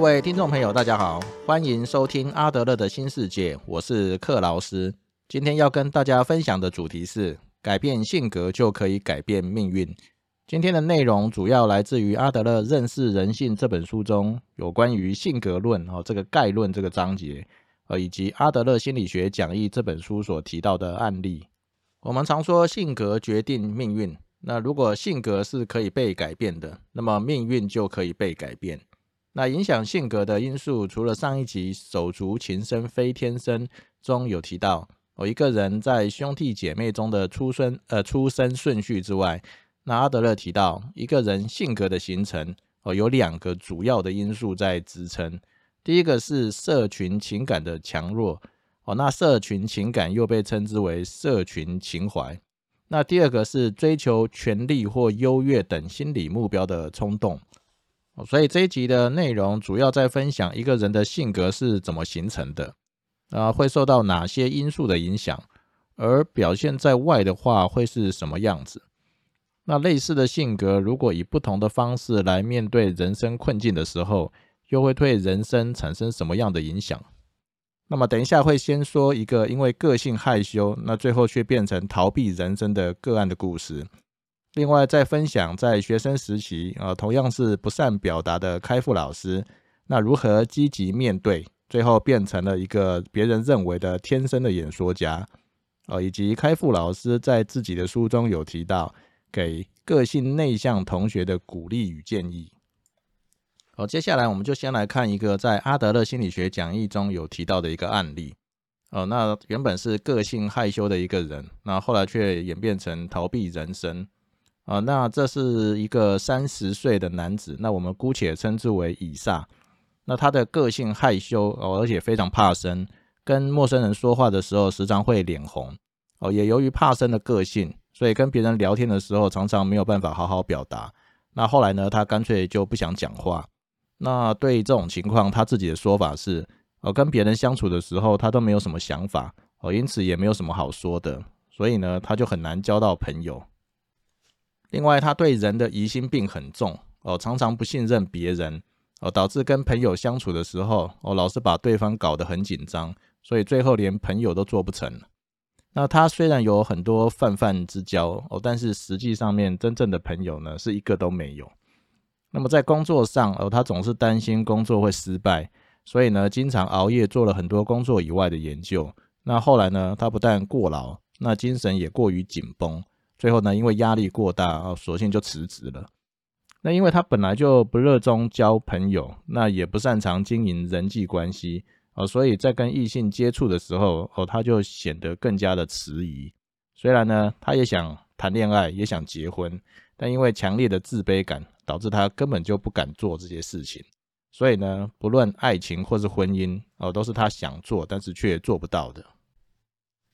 各位听众朋友，大家好，欢迎收听阿德勒的新世界，我是克劳斯。今天要跟大家分享的主题是：改变性格就可以改变命运。今天的内容主要来自于阿德勒《认识人性》这本书中有关于性格论哦这个概论这个章节，呃，以及阿德勒心理学讲义这本书所提到的案例。我们常说性格决定命运，那如果性格是可以被改变的，那么命运就可以被改变。那影响性格的因素，除了上一集“手足情深非天生”中有提到，哦，一个人在兄弟姐妹中的出生呃出生顺序之外，那阿德勒提到，一个人性格的形成哦，有两个主要的因素在支撑。第一个是社群情感的强弱哦，那社群情感又被称之为社群情怀。那第二个是追求权力或优越等心理目标的冲动。所以这一集的内容主要在分享一个人的性格是怎么形成的，啊，会受到哪些因素的影响，而表现在外的话会是什么样子？那类似的性格，如果以不同的方式来面对人生困境的时候，又会对人生产生什么样的影响？那么等一下会先说一个因为个性害羞，那最后却变成逃避人生的个案的故事。另外，再分享在学生时期啊，同样是不善表达的开复老师，那如何积极面对，最后变成了一个别人认为的天生的演说家哦，以及开复老师在自己的书中有提到给个性内向同学的鼓励与建议。好，接下来我们就先来看一个在阿德勒心理学讲义中有提到的一个案例哦，那原本是个性害羞的一个人，那后来却演变成逃避人生。啊，那这是一个三十岁的男子，那我们姑且称之为以撒。那他的个性害羞哦，而且非常怕生，跟陌生人说话的时候时常会脸红哦。也由于怕生的个性，所以跟别人聊天的时候常常没有办法好好表达。那后来呢，他干脆就不想讲话。那对于这种情况，他自己的说法是：哦，跟别人相处的时候，他都没有什么想法哦，因此也没有什么好说的，所以呢，他就很难交到朋友。另外，他对人的疑心病很重哦，常常不信任别人哦，导致跟朋友相处的时候哦，老是把对方搞得很紧张，所以最后连朋友都做不成。那他虽然有很多泛泛之交哦，但是实际上面真正的朋友呢，是一个都没有。那么在工作上哦，他总是担心工作会失败，所以呢，经常熬夜做了很多工作以外的研究。那后来呢，他不但过劳，那精神也过于紧绷。最后呢，因为压力过大啊，索性就辞职了。那因为他本来就不热衷交朋友，那也不擅长经营人际关系哦，所以在跟异性接触的时候哦，他就显得更加的迟疑。虽然呢，他也想谈恋爱，也想结婚，但因为强烈的自卑感，导致他根本就不敢做这些事情。所以呢，不论爱情或是婚姻哦，都是他想做，但是却做不到的。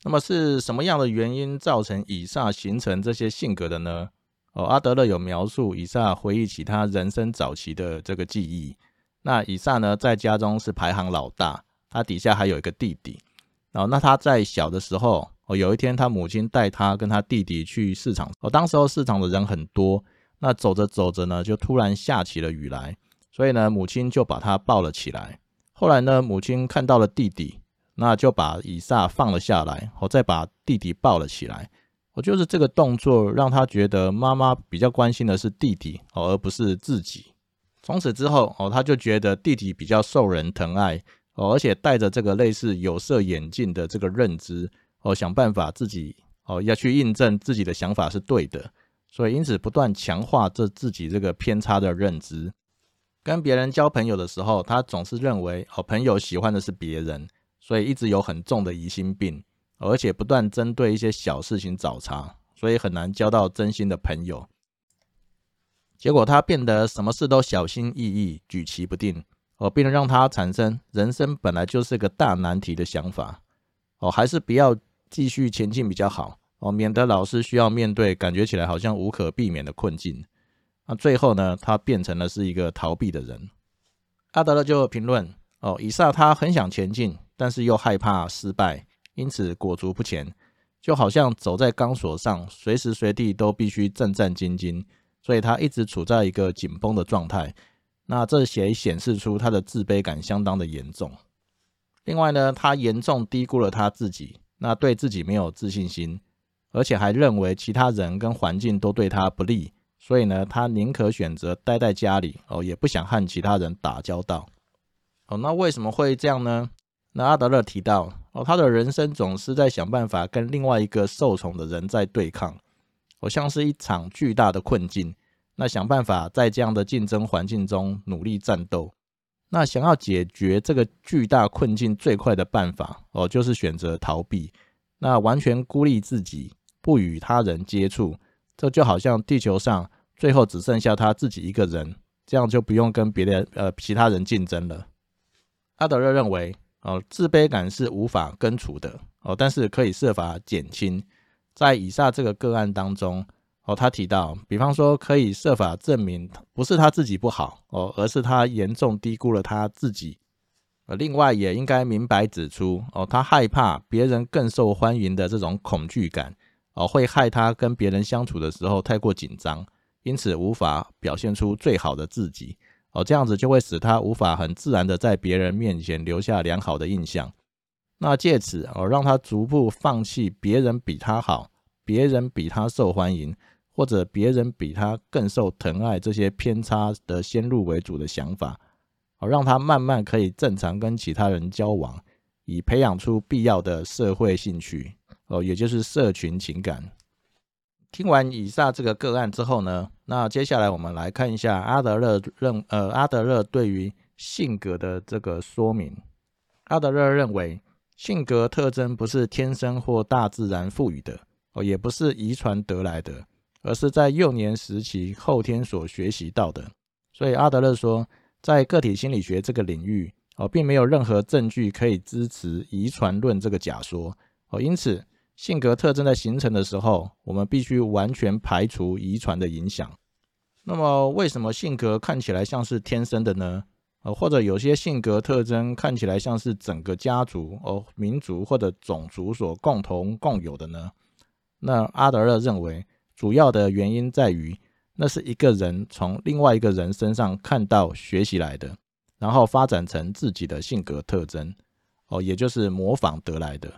那么是什么样的原因造成以撒形成这些性格的呢？哦，阿德勒有描述以撒回忆起他人生早期的这个记忆。那以撒呢，在家中是排行老大，他底下还有一个弟弟。哦，那他在小的时候，哦，有一天他母亲带他跟他弟弟去市场。哦，当时候市场的人很多，那走着走着呢，就突然下起了雨来，所以呢，母亲就把他抱了起来。后来呢，母亲看到了弟弟。那就把以撒放了下来，我再把弟弟抱了起来。我就是这个动作让他觉得妈妈比较关心的是弟弟哦，而不是自己。从此之后哦，他就觉得弟弟比较受人疼爱哦，而且带着这个类似有色眼镜的这个认知哦，想办法自己哦要去印证自己的想法是对的，所以因此不断强化这自己这个偏差的认知。跟别人交朋友的时候，他总是认为哦，朋友喜欢的是别人。所以一直有很重的疑心病，而且不断针对一些小事情找茬，所以很难交到真心的朋友。结果他变得什么事都小心翼翼、举棋不定，哦，并让他产生人生本来就是个大难题的想法。哦，还是不要继续前进比较好，哦，免得老是需要面对感觉起来好像无可避免的困境。那最后呢，他变成了是一个逃避的人。阿德勒就评论：哦，以撒他很想前进。但是又害怕失败，因此裹足不前，就好像走在钢索上，随时随地都必须战战兢兢，所以他一直处在一个紧绷的状态。那这也显示出他的自卑感相当的严重。另外呢，他严重低估了他自己，那对自己没有自信心，而且还认为其他人跟环境都对他不利，所以呢，他宁可选择待在家里哦，也不想和其他人打交道。哦，那为什么会这样呢？那阿德勒提到哦，他的人生总是在想办法跟另外一个受宠的人在对抗，哦，像是一场巨大的困境。那想办法在这样的竞争环境中努力战斗。那想要解决这个巨大困境最快的办法哦，就是选择逃避。那完全孤立自己，不与他人接触，这就好像地球上最后只剩下他自己一个人，这样就不用跟别的呃其他人竞争了。阿德勒认为哦，自卑感是无法根除的哦，但是可以设法减轻。在以下这个个案当中。哦，他提到，比方说可以设法证明不是他自己不好哦，而是他严重低估了他自己。呃，另外也应该明白指出哦，他害怕别人更受欢迎的这种恐惧感哦，会害他跟别人相处的时候太过紧张，因此无法表现出最好的自己哦，这样子就会使他无法很自然的在别人面前留下良好的印象。那借此哦，让他逐步放弃别人比他好，别人比他受欢迎。或者别人比他更受疼爱，这些偏差的先入为主的想法，哦让他慢慢可以正常跟其他人交往，以培养出必要的社会兴趣，哦，也就是社群情感。听完以上这个个案之后呢，那接下来我们来看一下阿德勒认呃阿德勒对于性格的这个说明。阿德勒认为，性格特征不是天生或大自然赋予的，哦，也不是遗传得来的。而是在幼年时期后天所学习到的，所以阿德勒说，在个体心理学这个领域哦，并没有任何证据可以支持遗传论这个假说哦。因此，性格特征在形成的时候，我们必须完全排除遗传的影响。那么，为什么性格看起来像是天生的呢？呃，或者有些性格特征看起来像是整个家族哦、民族或者种族所共同共有的呢？那阿德勒认为。主要的原因在于，那是一个人从另外一个人身上看到、学习来的，然后发展成自己的性格特征，哦，也就是模仿得来的。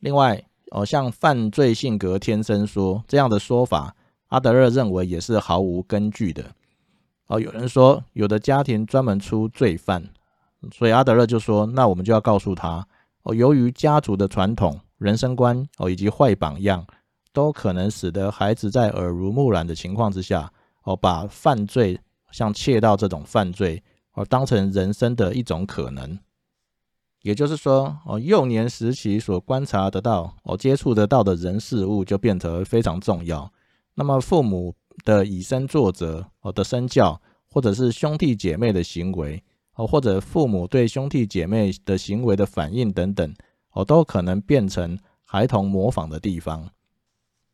另外，哦，像犯罪性格天生说这样的说法，阿德勒认为也是毫无根据的。哦，有人说有的家庭专门出罪犯，所以阿德勒就说，那我们就要告诉他，哦，由于家族的传统、人生观，哦，以及坏榜样。都可能使得孩子在耳濡目染的情况之下，哦，把犯罪像窃盗这种犯罪，哦，当成人生的一种可能。也就是说，哦，幼年时期所观察得到、哦，接触得到的人事物就变得非常重要。那么，父母的以身作则，哦的身教，或者是兄弟姐妹的行为，哦，或者父母对兄弟姐妹的行为的反应等等，哦，都可能变成孩童模仿的地方。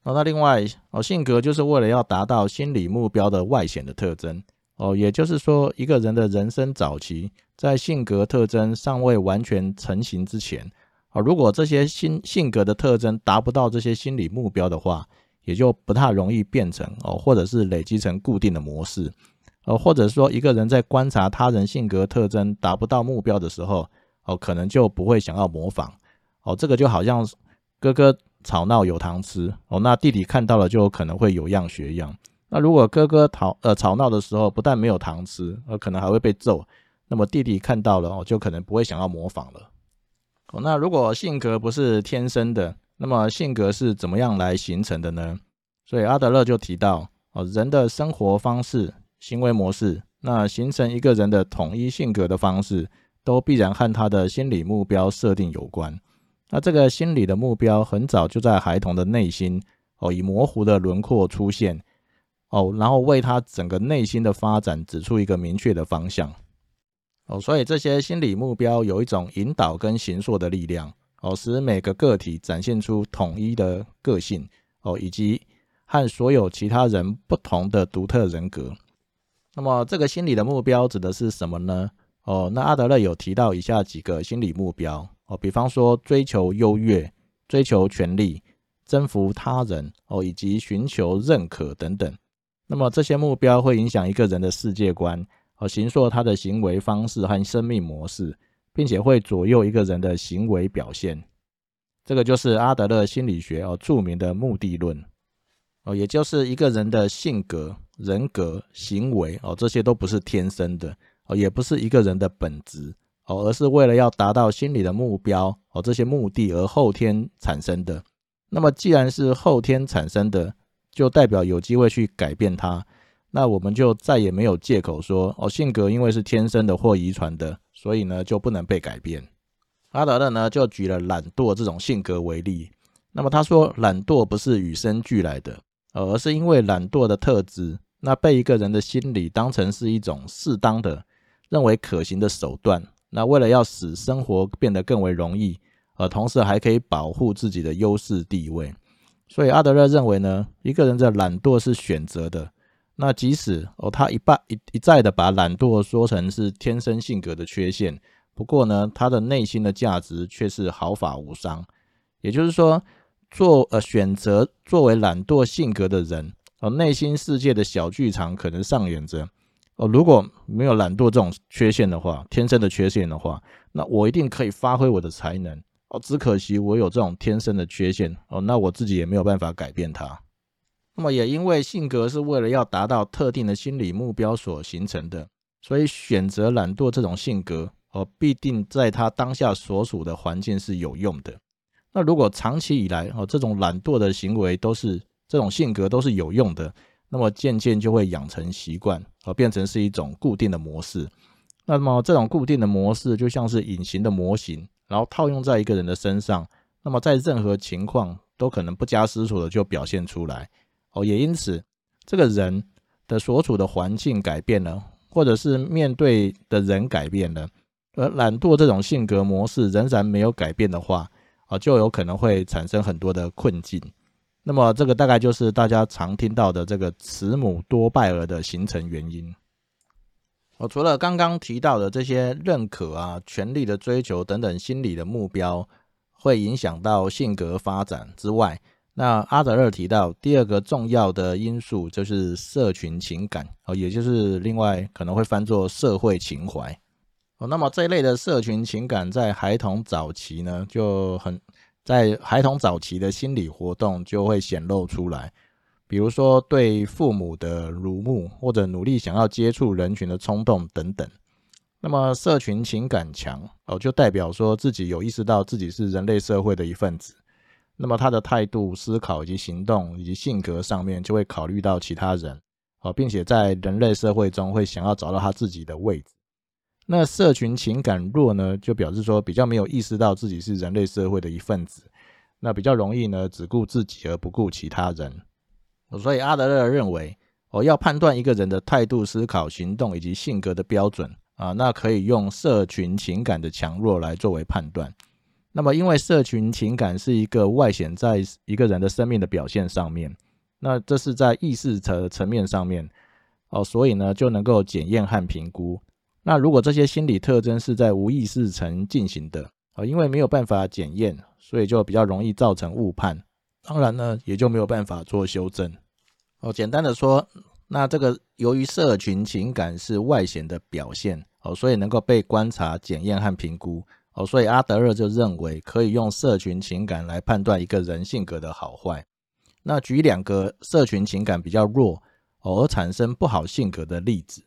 哦，那另外哦，性格就是为了要达到心理目标的外显的特征哦，也就是说，一个人的人生早期，在性格特征尚未完全成型之前啊，如果这些心性格的特征达不到这些心理目标的话，也就不太容易变成哦，或者是累积成固定的模式，呃，或者说一个人在观察他人性格特征达不到目标的时候哦，可能就不会想要模仿哦，这个就好像哥哥。吵闹有糖吃哦，那弟弟看到了就可能会有样学样。那如果哥哥吵呃吵闹的时候不但没有糖吃，而可能还会被揍，那么弟弟看到了哦，就可能不会想要模仿了。哦，那如果性格不是天生的，那么性格是怎么样来形成的呢？所以阿德勒就提到哦，人的生活方式、行为模式，那形成一个人的统一性格的方式，都必然和他的心理目标设定有关。那这个心理的目标很早就在孩童的内心哦，以模糊的轮廓出现哦，然后为他整个内心的发展指出一个明确的方向哦，所以这些心理目标有一种引导跟形塑的力量哦，使每个个体展现出统一的个性哦，以及和所有其他人不同的独特人格。那么这个心理的目标指的是什么呢？哦，那阿德勒有提到以下几个心理目标。哦，比方说追求优越、追求权力、征服他人哦，以及寻求认可等等。那么这些目标会影响一个人的世界观，哦，形塑他的行为方式和生命模式，并且会左右一个人的行为表现。这个就是阿德勒心理学哦著名的目的论哦，也就是一个人的性格、人格、行为哦，这些都不是天生的哦，也不是一个人的本质哦，而是为了要达到心理的目标哦，这些目的而后天产生的。那么既然是后天产生的，就代表有机会去改变它，那我们就再也没有借口说哦，性格因为是天生的或遗传的，所以呢就不能被改变。阿德勒呢就举了懒惰这种性格为例，那么他说懒惰不是与生俱来的，而是因为懒惰的特质，那被一个人的心理当成是一种适当的、认为可行的手段，那为了要使生活变得更为容易，而同时还可以保护自己的优势地位，所以阿德勒认为呢，一个人的懒惰是选择的，那即使哦他一半一一再的把懒惰说成是天生性格的缺陷。不过呢，他的内心的价值却是毫发无伤。也就是说，做呃选择作为懒惰性格的人，哦，内心世界的小剧场可能上演着。哦，如果没有懒惰这种缺陷的话，天生的缺陷的话，那我一定可以发挥我的才能。哦，只可惜我有这种天生的缺陷。哦，那我自己也没有办法改变它。那么也因为性格是为了要达到特定的心理目标所形成的，所以选择懒惰这种性格。哦，必定在他当下所处的环境是有用的。那如果长期以来哦，这种懒惰的行为都是这种性格都是有用的，那么渐渐就会养成习惯，而变成是一种固定的模式。那么这种固定的模式就像是隐形的模型，然后套用在一个人的身上，那么在任何情况都可能不加思索的就表现出来。哦，也因此，这个人的所处的环境改变了，或者是面对的人改变了。而懒惰这种性格模式仍然没有改变的话，啊，就有可能会产生很多的困境。那么，这个大概就是大家常听到的这个慈母多败儿的形成原因。我除了刚刚提到的这些认可啊、权力的追求等等心理的目标会影响到性格发展之外，那阿德勒提到第二个重要的因素就是社群情感，哦，也就是另外可能会翻作社会情怀。哦，那么这一类的社群情感在孩童早期呢，就很在孩童早期的心理活动就会显露出来，比如说对父母的辱慕，或者努力想要接触人群的冲动等等。那么社群情感强哦，就代表说自己有意识到自己是人类社会的一份子。那么他的态度、思考以及行动以及性格上面就会考虑到其他人哦，并且在人类社会中会想要找到他自己的位置。那社群情感弱呢，就表示说比较没有意识到自己是人类社会的一份子，那比较容易呢只顾自己而不顾其他人。所以阿德勒认为，哦要判断一个人的态度、思考、行动以及性格的标准啊，那可以用社群情感的强弱来作为判断。那么因为社群情感是一个外显在一个人的生命的表现上面，那这是在意识层层面上面哦，所以呢就能够检验和评估。那如果这些心理特征是在无意识层进行的啊，因为没有办法检验，所以就比较容易造成误判。当然呢，也就没有办法做修正。哦，简单的说，那这个由于社群情感是外显的表现哦，所以能够被观察、检验和评估哦，所以阿德勒就认为可以用社群情感来判断一个人性格的好坏。那举两个社群情感比较弱而产生不好性格的例子。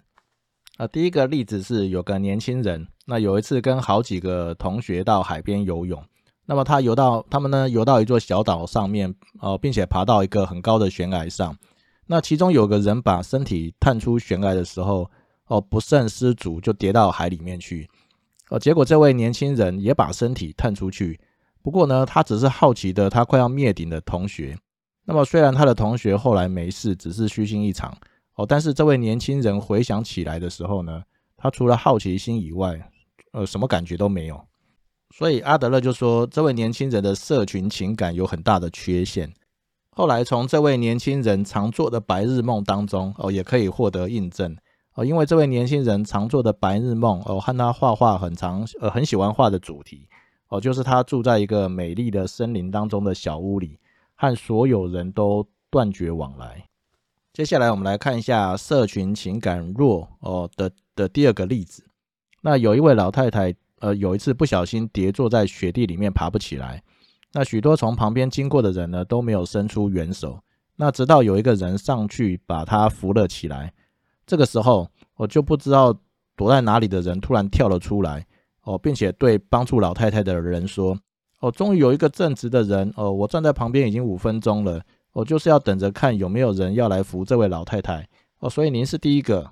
啊，第一个例子是有个年轻人，那有一次跟好几个同学到海边游泳，那么他游到他们呢游到一座小岛上面，哦，并且爬到一个很高的悬崖上，那其中有个人把身体探出悬崖的时候，哦，不慎失足就跌到海里面去，哦，结果这位年轻人也把身体探出去，不过呢，他只是好奇的他快要灭顶的同学，那么虽然他的同学后来没事，只是虚惊一场。哦，但是这位年轻人回想起来的时候呢，他除了好奇心以外，呃，什么感觉都没有。所以阿德勒就说，这位年轻人的社群情感有很大的缺陷。后来从这位年轻人常做的白日梦当中，哦，也可以获得印证。哦，因为这位年轻人常做的白日梦，哦，和他画画很长，呃，很喜欢画的主题，哦，就是他住在一个美丽的森林当中的小屋里，和所有人都断绝往来。接下来我们来看一下社群情感弱哦的的第二个例子。那有一位老太太，呃，有一次不小心跌坐在雪地里面，爬不起来。那许多从旁边经过的人呢，都没有伸出援手。那直到有一个人上去把他扶了起来。这个时候，我就不知道躲在哪里的人突然跳了出来，哦，并且对帮助老太太的人说：“哦，终于有一个正直的人，哦，我站在旁边已经五分钟了，我就是要等着看有没有人要来扶这位老太太。哦，所以您是第一个。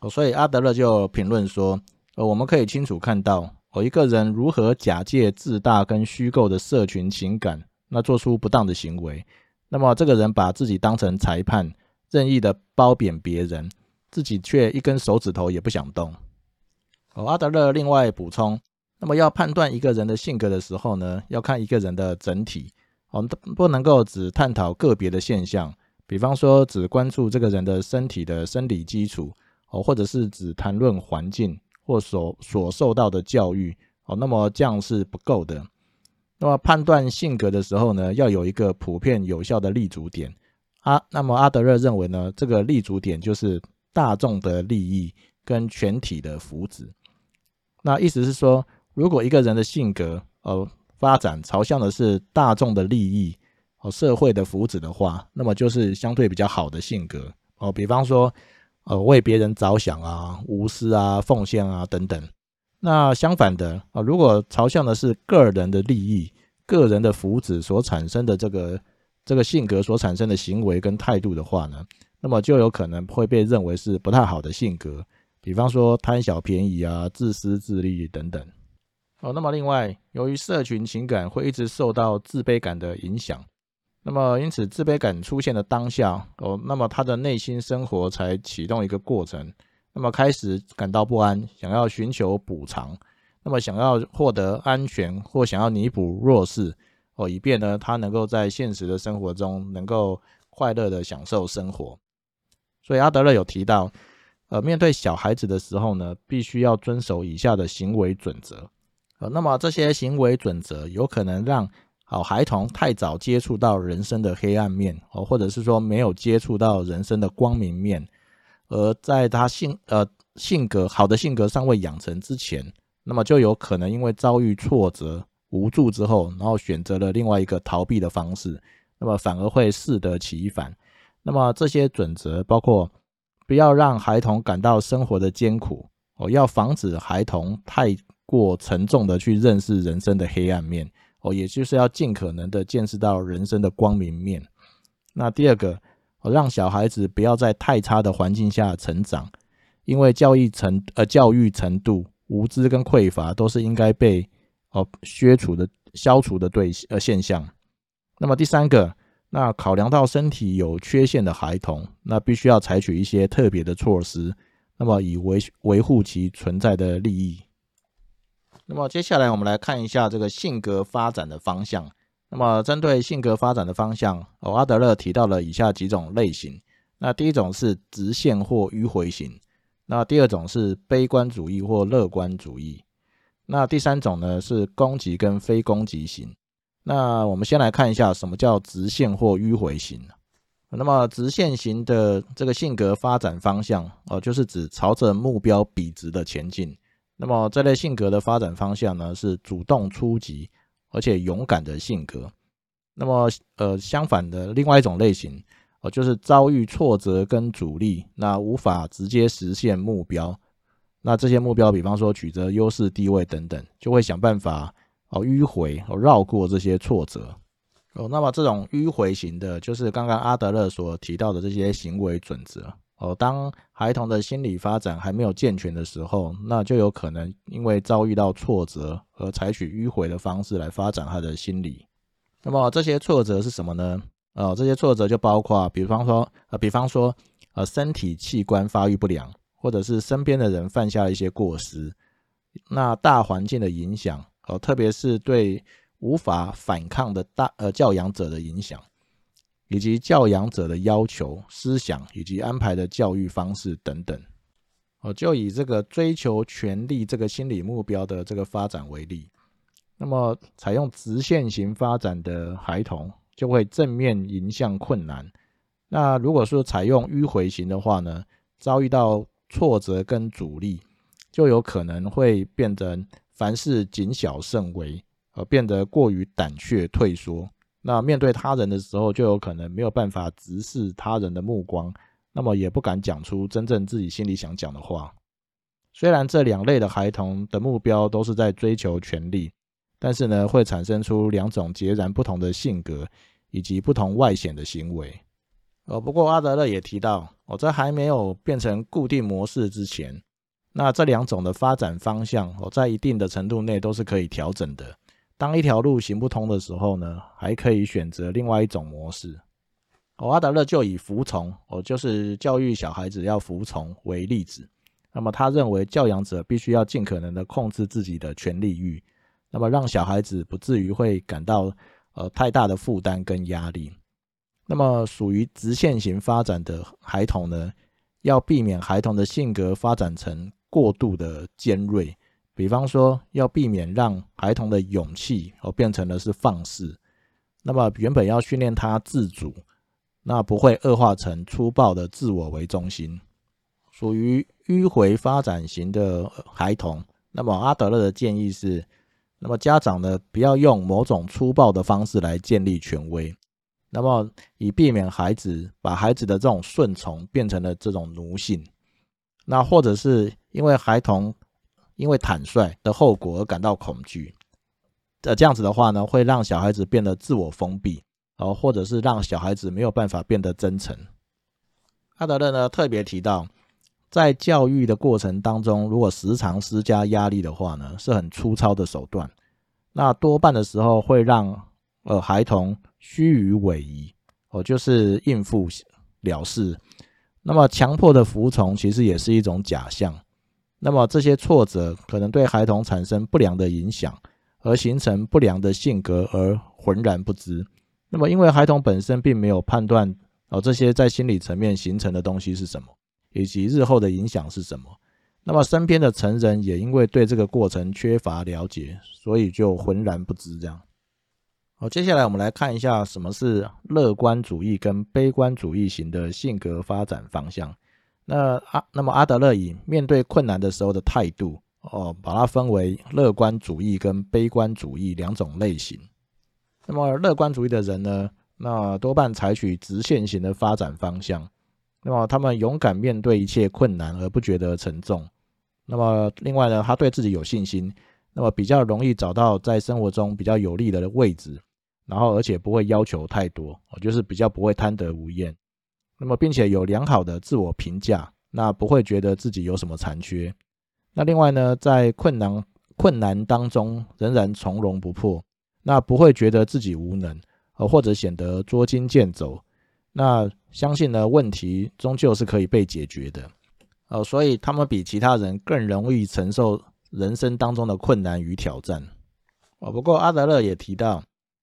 哦，所以阿德勒就评论说：，呃，我们可以清楚看到。”哦，一个人如何假借自大跟虚构的社群情感，那做出不当的行为，那么这个人把自己当成裁判，任意的褒贬别人，自己却一根手指头也不想动。哦，阿德勒另外补充，那么要判断一个人的性格的时候呢，要看一个人的整体，哦，不能够只探讨个别的现象，比方说只关注这个人的身体的生理基础，哦，或者是只谈论环境。或所所受到的教育哦，那么这样是不够的。那么判断性格的时候呢，要有一个普遍有效的立足点。啊那么阿德勒认为呢，这个立足点就是大众的利益跟全体的福祉。那意思是说，如果一个人的性格呃发展朝向的是大众的利益和社会的福祉的话，那么就是相对比较好的性格哦。比方说。呃，为别人着想啊，无私啊，奉献啊，等等。那相反的啊，如果朝向的是个人的利益、个人的福祉所产生的这个这个性格所产生的行为跟态度的话呢，那么就有可能会被认为是不太好的性格。比方说贪小便宜啊，自私自利等等。哦，那么另外，由于社群情感会一直受到自卑感的影响。那么，因此自卑感出现的当下，哦，那么他的内心生活才启动一个过程，那么开始感到不安，想要寻求补偿，那么想要获得安全或想要弥补弱势，哦，以便呢他能够在现实的生活中能够快乐的享受生活。所以阿德勒有提到，呃，面对小孩子的时候呢，必须要遵守以下的行为准则，呃，那么这些行为准则有可能让好，孩童太早接触到人生的黑暗面，哦，或者是说没有接触到人生的光明面，而在他性呃性格好的性格尚未养成之前，那么就有可能因为遭遇挫折、无助之后，然后选择了另外一个逃避的方式，那么反而会适得其反。那么这些准则包括不要让孩童感到生活的艰苦，哦，要防止孩童太过沉重的去认识人生的黑暗面。哦，也就是要尽可能的见识到人生的光明面。那第二个，哦，让小孩子不要在太差的环境下成长，因为教育程呃教育程度无知跟匮乏都是应该被哦削除的消除的对呃现象。那么第三个，那考量到身体有缺陷的孩童，那必须要采取一些特别的措施，那么以维维护其存在的利益。那么接下来我们来看一下这个性格发展的方向。那么针对性格发展的方向，哦，阿德勒提到了以下几种类型。那第一种是直线或迂回型。那第二种是悲观主义或乐观主义。那第三种呢是攻击跟非攻击型。那我们先来看一下什么叫直线或迂回型。那么直线型的这个性格发展方向，哦，就是指朝着目标笔直的前进。那么这类性格的发展方向呢，是主动出击，而且勇敢的性格。那么，呃，相反的另外一种类型，哦，就是遭遇挫折跟阻力，那无法直接实现目标。那这些目标，比方说取得优势地位等等，就会想办法哦迂回哦绕过这些挫折。哦，那么这种迂回型的，就是刚刚阿德勒所提到的这些行为准则。哦，当孩童的心理发展还没有健全的时候，那就有可能因为遭遇到挫折而采取迂回的方式来发展他的心理。那么这些挫折是什么呢？呃，这些挫折就包括，比方说，呃，比方说，呃，身体器官发育不良，或者是身边的人犯下了一些过失，那大环境的影响，哦，特别是对无法反抗的大呃教养者的影响。以及教养者的要求、思想以及安排的教育方式等等，哦，就以这个追求权力这个心理目标的这个发展为例，那么采用直线型发展的孩童就会正面迎向困难。那如果说采用迂回型的话呢，遭遇到挫折跟阻力，就有可能会变成凡事谨小慎微，而变得过于胆怯退缩。那面对他人的时候，就有可能没有办法直视他人的目光，那么也不敢讲出真正自己心里想讲的话。虽然这两类的孩童的目标都是在追求权利，但是呢，会产生出两种截然不同的性格以及不同外显的行为。呃，不过阿德勒也提到，哦，在还没有变成固定模式之前，那这两种的发展方向，哦，在一定的程度内都是可以调整的。当一条路行不通的时候呢，还可以选择另外一种模式。哦，阿德勒就以服从，哦，就是教育小孩子要服从为例子。那么他认为教养者必须要尽可能的控制自己的权利欲，那么让小孩子不至于会感到呃太大的负担跟压力。那么属于直线型发展的孩童呢，要避免孩童的性格发展成过度的尖锐。比方说，要避免让孩童的勇气哦变成的是放肆，那么原本要训练他自主，那不会恶化成粗暴的自我为中心，属于迂回发展型的孩童。那么阿德勒的建议是，那么家长呢不要用某种粗暴的方式来建立权威，那么以避免孩子把孩子的这种顺从变成了这种奴性，那或者是因为孩童。因为坦率的后果而感到恐惧，呃，这样子的话呢，会让小孩子变得自我封闭，哦，或者是让小孩子没有办法变得真诚。阿德勒呢特别提到，在教育的过程当中，如果时常施加压力的话呢，是很粗糙的手段，那多半的时候会让呃孩童虚与委蛇，哦，就是应付了事。那么强迫的服从其实也是一种假象。那么这些挫折可能对孩童产生不良的影响，而形成不良的性格而浑然不知。那么因为孩童本身并没有判断哦这些在心理层面形成的东西是什么，以及日后的影响是什么。那么身边的成人也因为对这个过程缺乏了解，所以就浑然不知。这样，好，接下来我们来看一下什么是乐观主义跟悲观主义型的性格发展方向。那阿那么阿德勒以面对困难的时候的态度哦，把它分为乐观主义跟悲观主义两种类型。那么乐观主义的人呢，那多半采取直线型的发展方向。那么他们勇敢面对一切困难而不觉得沉重。那么另外呢，他对自己有信心，那么比较容易找到在生活中比较有利的位置，然后而且不会要求太多，就是比较不会贪得无厌。那么，并且有良好的自我评价，那不会觉得自己有什么残缺。那另外呢，在困难困难当中仍然从容不迫，那不会觉得自己无能，呃，或者显得捉襟见肘。那相信呢，问题终究是可以被解决的。呃，所以他们比其他人更容易承受人生当中的困难与挑战。哦，不过阿德勒也提到。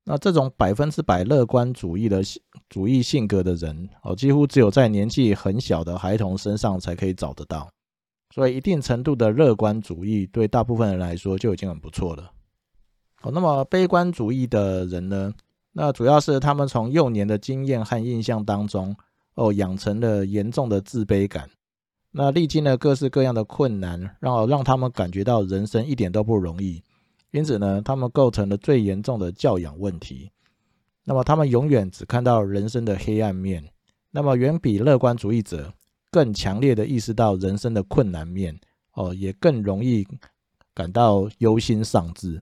那这种百分之百乐观主义的主义性格的人哦，几乎只有在年纪很小的孩童身上才可以找得到。所以，一定程度的乐观主义对大部分人来说就已经很不错了。哦，那么悲观主义的人呢？那主要是他们从幼年的经验和印象当中哦，养成了严重的自卑感。那历经了各式各样的困难，让让他们感觉到人生一点都不容易。因此呢，他们构成了最严重的教养问题。那么，他们永远只看到人生的黑暗面，那么远比乐观主义者更强烈的意识到人生的困难面。哦，也更容易感到忧心丧志。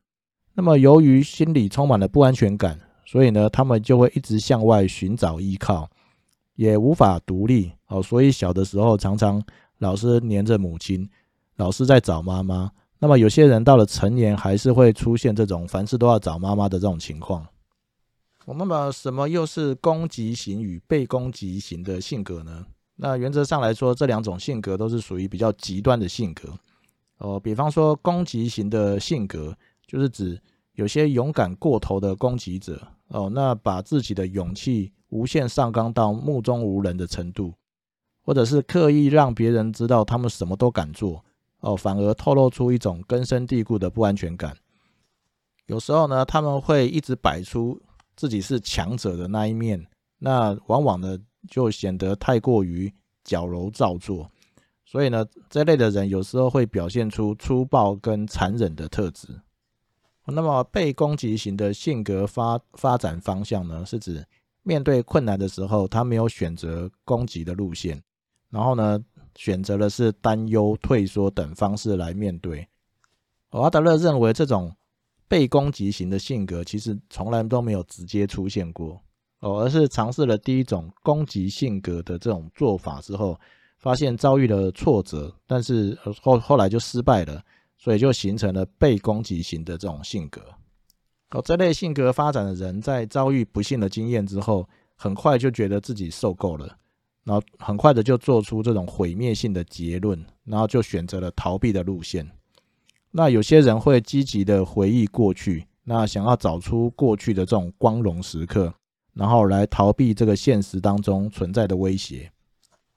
那么，由于心里充满了不安全感，所以呢，他们就会一直向外寻找依靠，也无法独立。哦，所以小的时候常常老是黏着母亲，老是在找妈妈。那么有些人到了成年，还是会出现这种凡事都要找妈妈的这种情况。我们把什么又是攻击型与被攻击型的性格呢？那原则上来说，这两种性格都是属于比较极端的性格。哦，比方说攻击型的性格，就是指有些勇敢过头的攻击者。哦，那把自己的勇气无限上纲到目中无人的程度，或者是刻意让别人知道他们什么都敢做。哦，反而透露出一种根深蒂固的不安全感。有时候呢，他们会一直摆出自己是强者的那一面，那往往呢就显得太过于矫揉造作。所以呢，这类的人有时候会表现出粗暴跟残忍的特质。那么被攻击型的性格发发展方向呢，是指面对困难的时候，他没有选择攻击的路线，然后呢，选择的是担忧、退缩等方式来面对。阿德勒认为，这种被攻击型的性格其实从来都没有直接出现过哦，而是尝试了第一种攻击性格的这种做法之后，发现遭遇了挫折，但是后后来就失败了。所以就形成了被攻击型的这种性格。哦，这类性格发展的人在遭遇不幸的经验之后，很快就觉得自己受够了，然后很快的就做出这种毁灭性的结论，然后就选择了逃避的路线。那有些人会积极的回忆过去，那想要找出过去的这种光荣时刻，然后来逃避这个现实当中存在的威胁。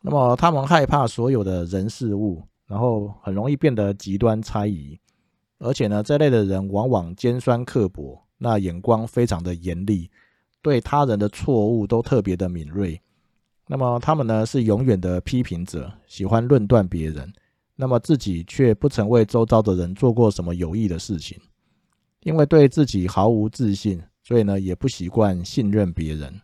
那么他们害怕所有的人事物。然后很容易变得极端猜疑，而且呢，这类的人往往尖酸刻薄，那眼光非常的严厉，对他人的错误都特别的敏锐。那么他们呢是永远的批评者，喜欢论断别人，那么自己却不曾为周遭的人做过什么有益的事情。因为对自己毫无自信，所以呢也不习惯信任别人。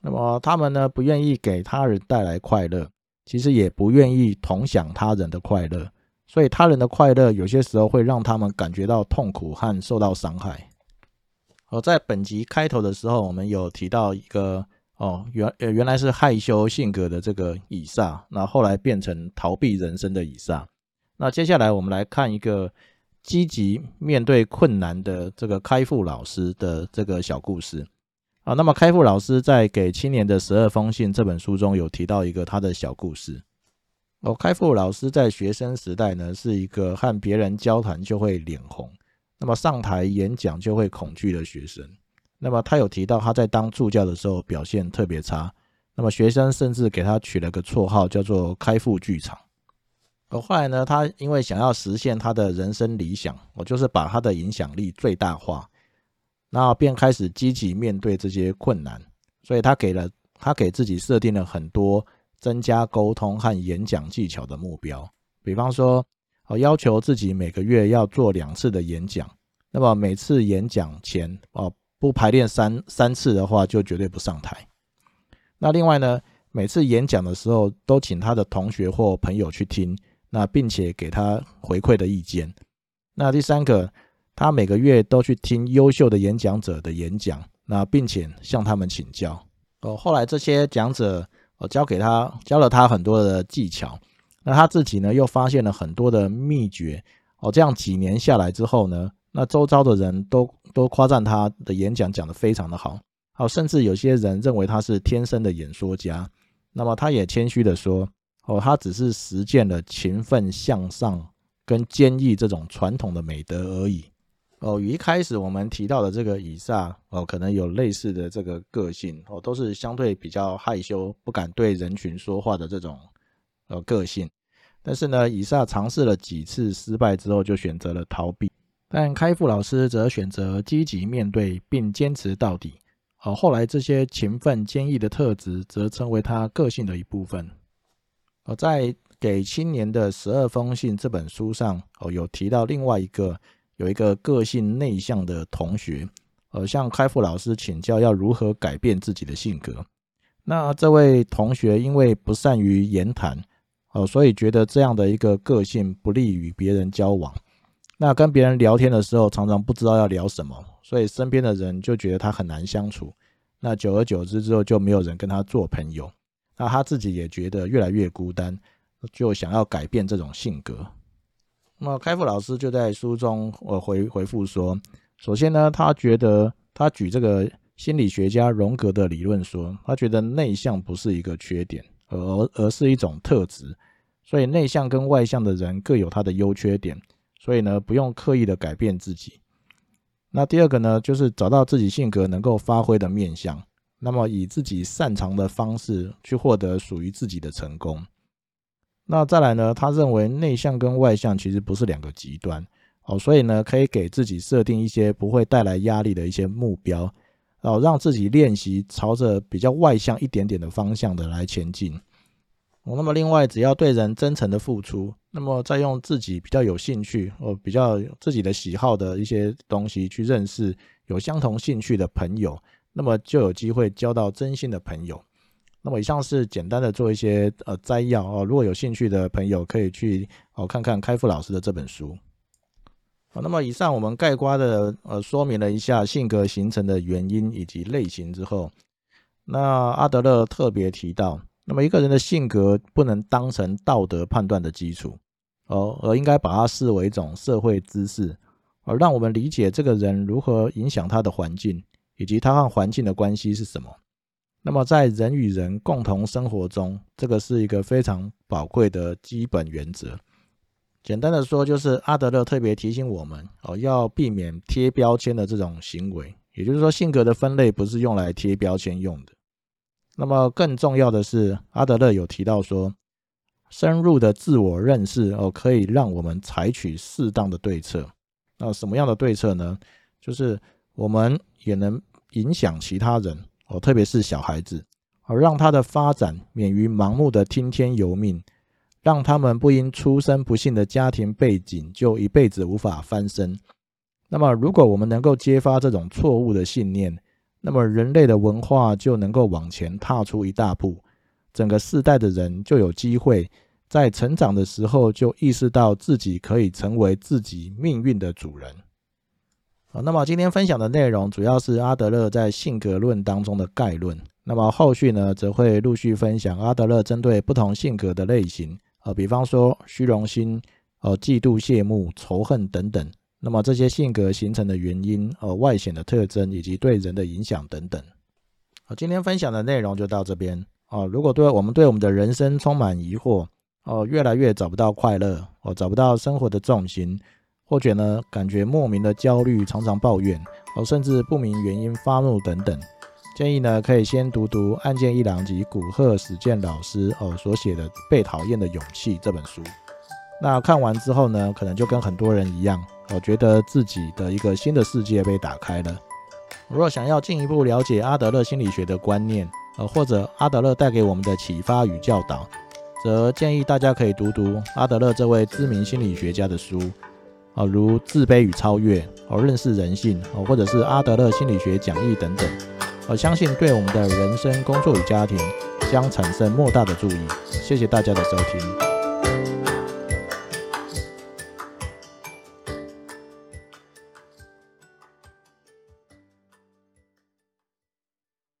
那么他们呢不愿意给他人带来快乐。其实也不愿意同享他人的快乐，所以他人的快乐有些时候会让他们感觉到痛苦和受到伤害。哦，在本集开头的时候，我们有提到一个哦，原呃原来是害羞性格的这个以撒，那后来变成逃避人生的以撒。那接下来我们来看一个积极面对困难的这个开复老师的这个小故事。啊，那么开复老师在《给青年的十二封信》这本书中有提到一个他的小故事。哦，开复老师在学生时代呢，是一个和别人交谈就会脸红，那么上台演讲就会恐惧的学生。那么他有提到他在当助教的时候表现特别差，那么学生甚至给他取了个绰号叫做“开复剧场”。而后来呢，他因为想要实现他的人生理想，我就是把他的影响力最大化。那便开始积极面对这些困难，所以他给了他给自己设定了很多增加沟通和演讲技巧的目标，比方说，哦要求自己每个月要做两次的演讲，那么每次演讲前哦不排练三三次的话，就绝对不上台。那另外呢，每次演讲的时候都请他的同学或朋友去听，那并且给他回馈的意见。那第三个。他每个月都去听优秀的演讲者的演讲，那并且向他们请教。哦，后来这些讲者，我教给他，教了他很多的技巧。那他自己呢，又发现了很多的秘诀。哦，这样几年下来之后呢，那周遭的人都都夸赞他的演讲讲得非常的好。好，甚至有些人认为他是天生的演说家。那么他也谦虚的说，哦，他只是实践了勤奋向上跟坚毅这种传统的美德而已。哦，与一开始我们提到的这个以撒哦，可能有类似的这个个性哦，都是相对比较害羞、不敢对人群说话的这种呃个性。但是呢，以撒尝试了几次失败之后，就选择了逃避。但开复老师则选择积极面对并坚持到底。好，后来这些勤奋、坚毅的特质则成为他个性的一部分。哦，在给青年的十二封信这本书上哦，有提到另外一个。有一个个性内向的同学，呃，向开复老师请教要如何改变自己的性格。那这位同学因为不善于言谈，哦，所以觉得这样的一个个性不利于别人交往。那跟别人聊天的时候，常常不知道要聊什么，所以身边的人就觉得他很难相处。那久而久之之后，就没有人跟他做朋友。那他自己也觉得越来越孤单，就想要改变这种性格。那开复老师就在书中回回复说，首先呢，他觉得他举这个心理学家荣格的理论说，他觉得内向不是一个缺点，而而是一种特质，所以内向跟外向的人各有他的优缺点，所以呢不用刻意的改变自己。那第二个呢，就是找到自己性格能够发挥的面相，那么以自己擅长的方式去获得属于自己的成功。那再来呢？他认为内向跟外向其实不是两个极端，哦，所以呢，可以给自己设定一些不会带来压力的一些目标，哦，让自己练习朝着比较外向一点点的方向的来前进。哦，那么另外，只要对人真诚的付出，那么再用自己比较有兴趣哦，比较自己的喜好的一些东西去认识有相同兴趣的朋友，那么就有机会交到真心的朋友。那么以上是简单的做一些呃摘要哦，如果有兴趣的朋友可以去哦看看开复老师的这本书。好，那么以上我们概括的呃说明了一下性格形成的原因以及类型之后，那阿德勒特别提到。那么一个人的性格不能当成道德判断的基础，而而应该把它视为一种社会知识，而让我们理解这个人如何影响他的环境，以及他和环境的关系是什么。那么在人与人共同生活中，这个是一个非常宝贵的基本原则。简单的说，就是阿德勒特别提醒我们哦，要避免贴标签的这种行为。也就是说，性格的分类不是用来贴标签用的。那么更重要的是，阿德勒有提到说，深入的自我认识哦，可以让我们采取适当的对策。那什么样的对策呢？就是我们也能影响其他人哦，特别是小孩子，而让他的发展免于盲目的听天由命，让他们不因出身不幸的家庭背景就一辈子无法翻身。那么，如果我们能够揭发这种错误的信念，那么人类的文化就能够往前踏出一大步，整个世代的人就有机会在成长的时候就意识到自己可以成为自己命运的主人。好，那么今天分享的内容主要是阿德勒在性格论当中的概论。那么后续呢，则会陆续分享阿德勒针对不同性格的类型，呃，比方说虚荣心、呃，嫉妒、羡慕、仇恨等等。那么这些性格形成的原因、呃外显的特征以及对人的影响等等，好，今天分享的内容就到这边哦。如果对我们对我们的人生充满疑惑哦，越来越找不到快乐哦，找不到生活的重心，或者呢感觉莫名的焦虑，常常抱怨哦，甚至不明原因发怒等等，建议呢可以先读读案件一郎及古贺史健老师哦所写的《被讨厌的勇气》这本书。那看完之后呢，可能就跟很多人一样。我觉得自己的一个新的世界被打开了。如果想要进一步了解阿德勒心理学的观念，呃，或者阿德勒带给我们的启发与教导，则建议大家可以读读阿德勒这位知名心理学家的书，啊，如《自卑与超越》哦，《认识人性》哦，或者是阿德勒心理学讲义等等。我相信对我们的人生、工作与家庭将产生莫大的注意。谢谢大家的收听。